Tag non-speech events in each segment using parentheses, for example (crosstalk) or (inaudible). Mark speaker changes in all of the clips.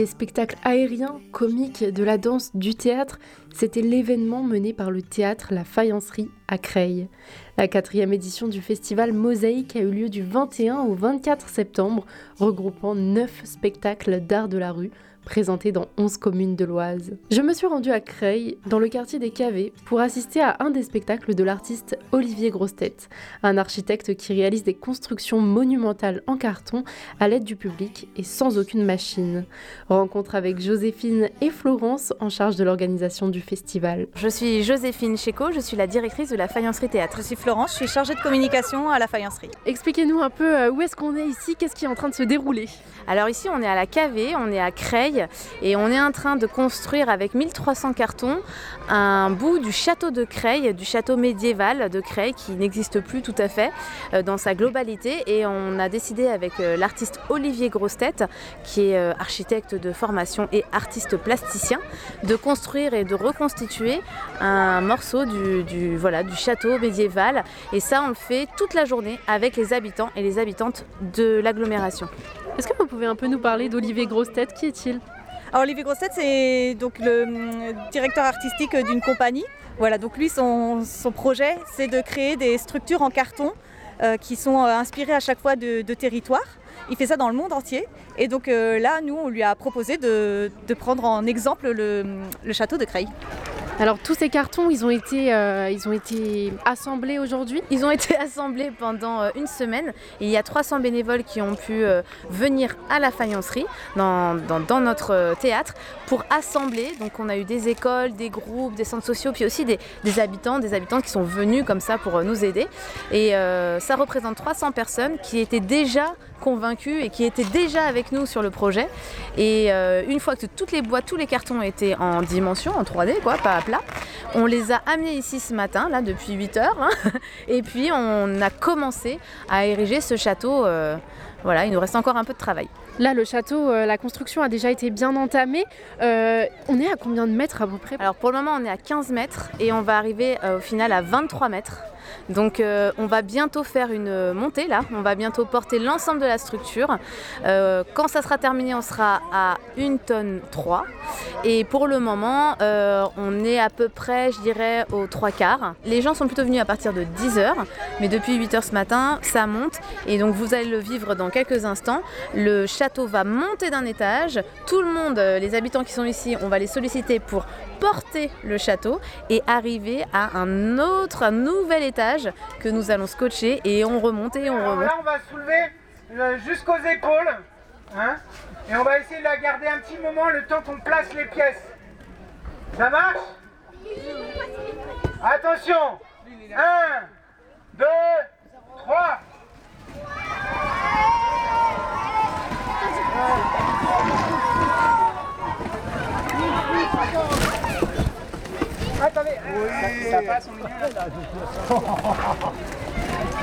Speaker 1: Des spectacles aériens, comiques, de la danse, du théâtre, c'était l'événement mené par le théâtre La Faïencerie à Creil. La quatrième édition du festival Mosaïque a eu lieu du 21 au 24 septembre, regroupant neuf spectacles d'art de la rue présenté dans 11 communes de l'Oise. Je me suis rendue à Creil, dans le quartier des Cavés, pour assister à un des spectacles de l'artiste Olivier Grostet, un architecte qui réalise des constructions monumentales en carton à l'aide du public et sans aucune machine. Rencontre avec Joséphine et Florence en charge de l'organisation du festival.
Speaker 2: Je suis Joséphine Checo, je suis la directrice de la Faïencerie Théâtre.
Speaker 3: Je suis Florence, je suis chargée de communication à la Faïencerie.
Speaker 1: Expliquez-nous un peu euh, où est-ce qu'on est ici, qu'est-ce qui est en train de se dérouler?
Speaker 2: Alors ici on est à la Cavée, on est à Creil et on est en train de construire avec 1300 cartons un bout du château de Creil, du château médiéval de Creil qui n'existe plus tout à fait euh, dans sa globalité et on a décidé avec euh, l'artiste Olivier Grostet qui est architecte de formation et artiste plasticien de construire et de reconstituer un morceau du, voilà, du château médiéval et ça on le fait toute la journée avec les habitants et les habitantes de l'agglomération.
Speaker 1: Est-ce que vous pouvez un peu nous parler d'Olivier Grostet Qui est-il?
Speaker 3: Alors Olivier Grosset, c'est donc le hum, directeur artistique d'une compagnie. Voilà, donc lui, son, projet, c'est de créer des structures en carton euh, qui sont euh, inspirées à chaque fois de, territoires. Il fait ça dans le monde entier. Et donc euh, là, nous, on lui a proposé de, prendre en exemple le, le château de Creil.
Speaker 1: Alors tous ces cartons, ils ont été, euh, ils ont été assemblés aujourd'hui
Speaker 2: Ils ont été (laughs) assemblés pendant euh, une semaine. il y a 300 bénévoles qui ont pu euh, venir à la faïencerie, dans, notre théâtre, pour assembler. Donc on a eu des écoles, des groupes, des centres sociaux, puis aussi des, habitants, des habitants qui sont venus comme ça pour nous aider. Et ça représente 300 personnes qui étaient déjà convaincus et qui étaient déjà avec nous sur le projet. Et une fois que toutes les boîtes, tous les cartons étaient en dimension, en 3D, quoi, pas on les a amenés ici ce matin, là, depuis 8 heures. Hein. (laughs) et puis on a commencé à ériger ce château. Euh, voilà, il nous reste encore un peu de travail.
Speaker 1: Là, le château, euh, la construction a déjà été bien entamée. Euh, on est à combien de mètres à peu près?
Speaker 2: Alors pour le moment, on est à 15 mètres et on va arriver au final à 23 mètres. Donc euh, on va bientôt faire une montée là, on va bientôt porter l'ensemble de la structure. Euh, quand ça sera terminé, on sera à 1 tonne 3. Et pour le moment, euh, on est à peu près, je dirais, aux trois quarts. Les gens sont plutôt venus à partir de 10h, mais depuis 8h ce matin, ça monte. Et donc vous allez le vivre dans quelques instants. Le château va monter d'un étage. Tout le monde, les habitants qui sont ici, on va les solliciter pour porter le château et arriver à un autre, nouvel étage que nous allons scotcher et on remonte et on remonte.
Speaker 4: Là, on va soulever euh, jusqu'aux épaules. Hein, et on va essayer de la garder un petit moment le temps qu'on place les pièces. Ça marche? Attention 1, 2, 3. Attendez, oui. ça, passe, on est bien là.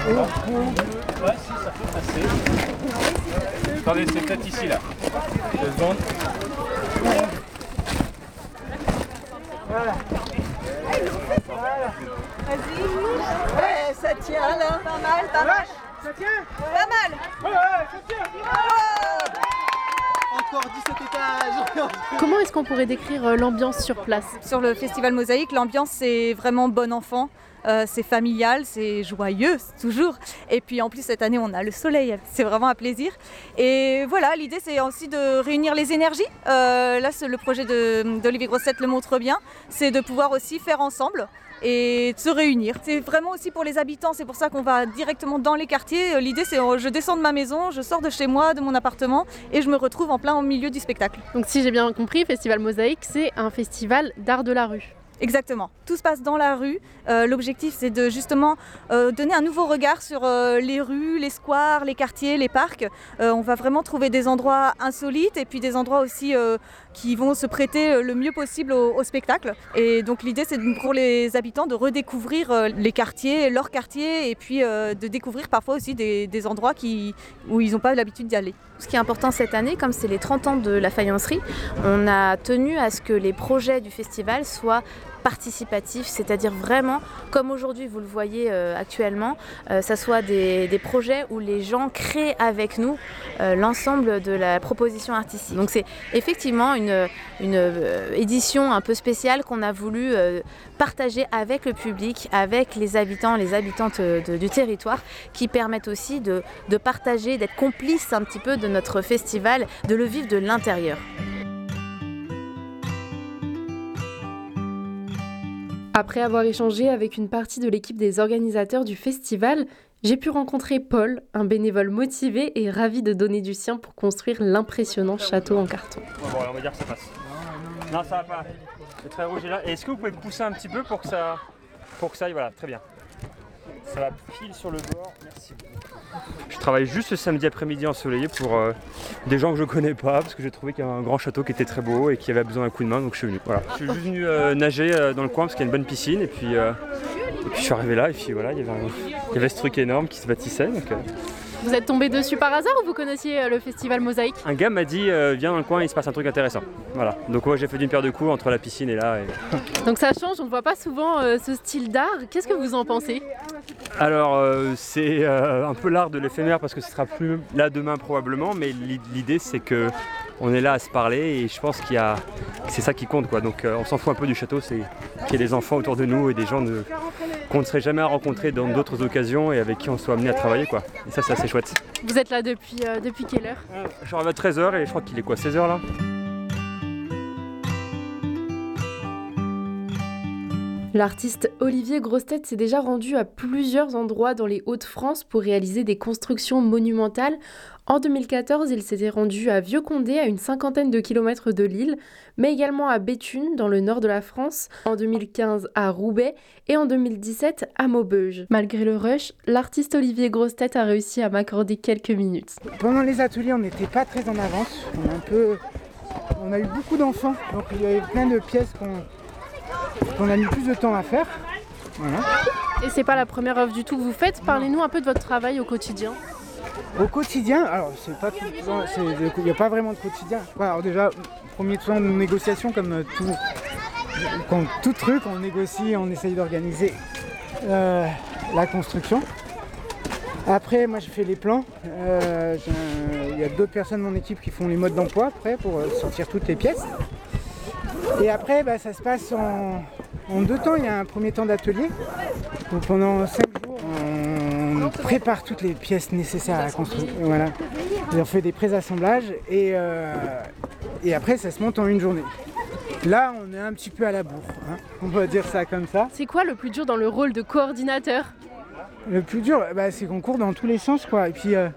Speaker 5: Ouais, si, ça peut passer. Attendez, c'est peut-être ici là. Deux secondes.
Speaker 4: Voilà.
Speaker 3: Voilà. Vas-y. Ouais, ça tient là. Pas mal, pas mal.
Speaker 4: Ça tient
Speaker 3: Pas mal.
Speaker 4: Ouais, ouais, ça tient.
Speaker 3: Encore 17 étages (laughs)
Speaker 1: Comment est-ce qu'on pourrait décrire euh, l'ambiance sur place?
Speaker 3: Sur le festival Mosaïque, l'ambiance c'est vraiment bon enfant. Euh, c'est familial, c'est joyeux (laughs) toujours. Et puis en plus cette année on a le soleil, c'est vraiment un plaisir. Et voilà, l'idée c'est aussi de réunir les énergies. Euh, là le projet d'Olivier Grosset le montre bien, c'est de pouvoir aussi faire ensemble et se réunir. C'est vraiment aussi pour les habitants, c'est pour ça qu'on va directement dans les quartiers. Euh, l'idée c'est je descends de ma maison, je sors de chez moi, de mon appartement et je me retrouve en plein au milieu du spectacle.
Speaker 1: Donc si j'ai bien compris, Festival Mosaïque, c'est un festival d'art de la rue.
Speaker 3: Exactement. Tout se passe dans la rue. Euh, l'objectif, c'est de justement euh, donner un nouveau regard sur euh, les rues, les squares, les quartiers, les parcs. on va vraiment trouver des endroits insolites et puis des endroits aussi qui vont se prêter le mieux possible au, spectacle. Et donc l'idée, c'est pour les habitants de redécouvrir les quartiers, leurs quartiers, et puis de découvrir parfois aussi des, endroits où ils n'ont pas l'habitude d'y aller.
Speaker 2: Ce qui est important cette année, comme c'est les 30 ans de la faïencerie, on a tenu à ce que les projets du festival soient participatif, c'est-à-dire vraiment, comme aujourd'hui vous le voyez actuellement, ça soit des, projets où les gens créent avec nous l'ensemble de la proposition artistique. Donc c'est effectivement une, une édition un peu spéciale qu'on a voulu partager avec le public, avec les habitants, les habitantes du territoire, qui permettent aussi de, de partager, d'être complices un petit peu de notre festival, de le vivre de l'intérieur.
Speaker 1: Après avoir échangé avec une partie de l'équipe des organisateurs du festival, j'ai pu rencontrer Paul, un bénévole motivé et ravi de donner du sien pour construire l'impressionnant château en carton.
Speaker 5: Bon, on va dire que ça passe. Non, ça va pas. C'est très rouge là. Est-ce que vous pouvez pousser un petit peu pour que ça, pour que ça aille? Voilà, très bien. Ça va pile sur le bord. Merci Je travaille juste ce samedi après-midi ensoleillé pour euh, des gens que je connais pas parce que j'ai trouvé qu'il y avait un grand château qui était très beau et qui avait besoin d'un coup de main donc je suis venu. Voilà. Je suis juste venu euh, nager euh, dans le coin parce qu'il y a une bonne piscine et puis, je suis arrivé là et puis voilà il y avait, il y avait ce truc énorme qui se bâtissait. Donc,
Speaker 1: vous êtes tombé dessus par hasard ou vous connaissiez euh, le festival Mosaïque?
Speaker 5: Un gars m'a dit euh, viens dans le coin, il se passe un truc intéressant. Voilà. Donc moi j'ai fait d'une paire de coups entre la piscine et là. (laughs)
Speaker 1: Donc ça change, on ne voit pas souvent euh, ce style d'art. Qu'est-ce que vous en pensez?
Speaker 5: Alors c'est un peu l'art de l'éphémère parce que ce sera plus là demain probablement, mais l'idée c'est que on est là à se parler et je pense qu'il y a c'est ça qui compte quoi. Donc on s'en fout un peu du château, c'est qu'il y ait des enfants autour de nous et des gens qu'on ne serait jamais rencontrés dans d'autres occasions et avec qui on soit amené à travailler quoi. Et ça c'est assez chouette.
Speaker 1: Vous êtes là depuis, euh, depuis quelle heure?
Speaker 5: J'arrive à 13h et je crois qu'il est quoi 16h là?
Speaker 1: L'artiste Olivier Grostet s'est déjà rendu à plusieurs endroits dans les Hauts-de-France pour réaliser des constructions monumentales. En 2014, il s'était rendu à Vieux-Condé, à une cinquantaine de kilomètres de Lille, mais également à Béthune, dans le nord de la France, en 2015 à Roubaix et en 2017 à Maubeuge. Malgré le rush, l'artiste Olivier Grostet a réussi à m'accorder quelques minutes.
Speaker 4: Pendant les ateliers, on n'était pas très en avance. On a, on a eu beaucoup d'enfants, donc il y avait plein de pièces qu'on on a mis plus de temps à faire.
Speaker 1: Et c'est pas la première œuvre du tout que vous faites. Parlez-nous un peu de votre travail au quotidien.
Speaker 4: Au quotidien, alors c'est pas il n'y a pas vraiment de quotidien. Alors déjà, premier temps de négociation comme euh, tout, comme tout truc, on négocie, on essaye d'organiser euh, la construction. Après, moi je fais les plans. Euh, il y a d'autres personnes de mon équipe qui font les modes d'emploi après pour sortir toutes les pièces. Et après, bah, ça se passe en, deux temps. Il y a un premier temps d'atelier. pendant cinq jours, on prépare toutes les pièces nécessaires à la construction. Voilà. on fait des pré-assemblages et, euh, et après, ça se monte en une journée. Là, on est un petit peu à la bourre. Hein. On va dire ça comme ça.
Speaker 1: C'est quoi le plus dur dans le rôle de coordinateur?
Speaker 4: Le plus dur, bah, c'est qu'on court dans tous les sens. Quoi. Et puis, euh,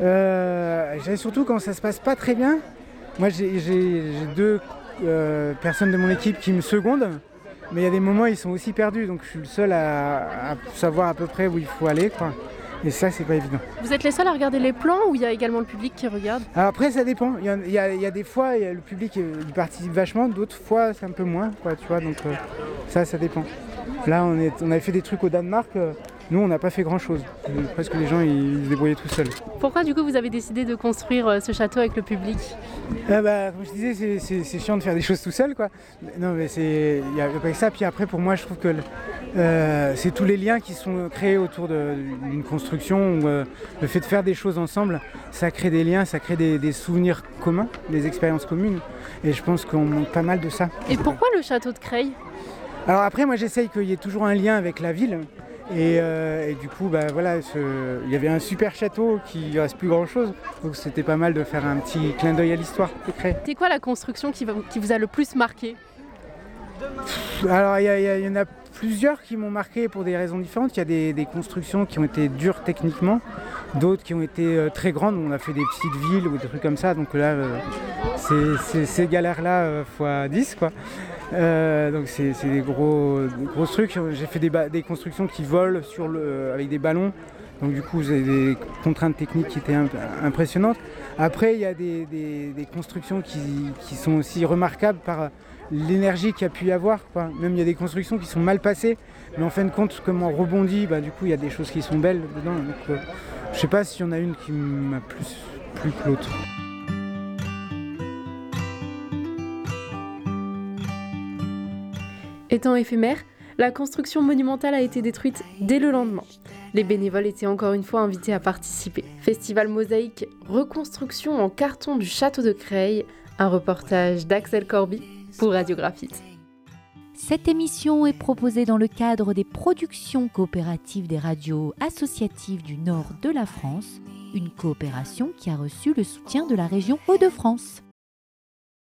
Speaker 4: euh, surtout quand ça se passe pas très bien. Moi, j'ai deux euh, personne de mon équipe qui me seconde. Mais il y a des moments où ils sont aussi perdus, donc je suis le seul à, savoir à peu près où il faut aller. Quoi. Et ça, c'est pas évident.
Speaker 1: Vous êtes les seuls à regarder les plans ou il y a également le public qui regarde?
Speaker 4: Après, ça dépend. Il y, a, des fois, le public il participe vachement, d'autres fois, c'est un peu moins. Quoi, tu vois, donc euh, ça, ça dépend. Là, on, est, on avait fait des trucs au Danemark. Euh, nous, on n'a pas fait grand-chose. Presque les gens, ils se débrouillaient tout seuls.
Speaker 1: Pourquoi, du coup, vous avez décidé de construire euh, ce château avec le public
Speaker 4: ah bah, Comme je disais, c'est chiant de faire des choses tout seul, quoi. Non, mais c'est... Il n'y a pas que ça. Puis après, pour moi, je trouve que euh, c'est tous les liens qui sont créés autour d'une construction. Euh, le fait de faire des choses ensemble, ça crée des liens, ça crée des, souvenirs communs, des expériences communes. Et je pense qu'on manque pas mal de ça.
Speaker 1: Et pourquoi le château de Creil?
Speaker 4: Alors après, moi j'essaye qu'il y ait toujours un lien avec la ville. Euh, et, du coup, bah, voilà, il y avait un super château qui reste plus grand chose. Donc c'était pas mal de faire un petit clin d'œil à l'histoire
Speaker 1: C'est quoi la construction qui, vous a le plus marqué?
Speaker 4: Alors il y, en a plusieurs qui m'ont marqué pour des raisons différentes. Il y a des, constructions qui ont été dures techniquement, d'autres qui ont été euh, très grandes. On a fait des petites villes ou des trucs comme ça. Donc là, euh, c'est ces galères-là x 10 quoi. Euh, donc c'est des gros, gros trucs. J'ai fait des, constructions qui volent sur le, avec des ballons. Donc du coup, j'ai des contraintes techniques qui étaient impressionnantes. Après, il y a des, constructions qui, sont aussi remarquables par l'énergie qu'il y a pu y avoir. Même il y a des constructions qui sont mal passées, mais en fin de compte, comme on rebondit, bah, du coup, il y a des choses qui sont belles dedans. Donc, euh, je sais pas s'il y en a une qui m'a plus plu que l'autre.
Speaker 1: Étant éphémère, la construction monumentale a été détruite dès le lendemain. Les bénévoles étaient encore une fois invités à participer. Festival Mosaïque, reconstruction en carton du château de Creil, un reportage d'Axel Corby pour Radiographite.
Speaker 6: Cette émission est proposée dans le cadre des productions coopératives des radios associatives du nord de la France, une coopération qui a reçu le soutien de la région Hauts-de-France.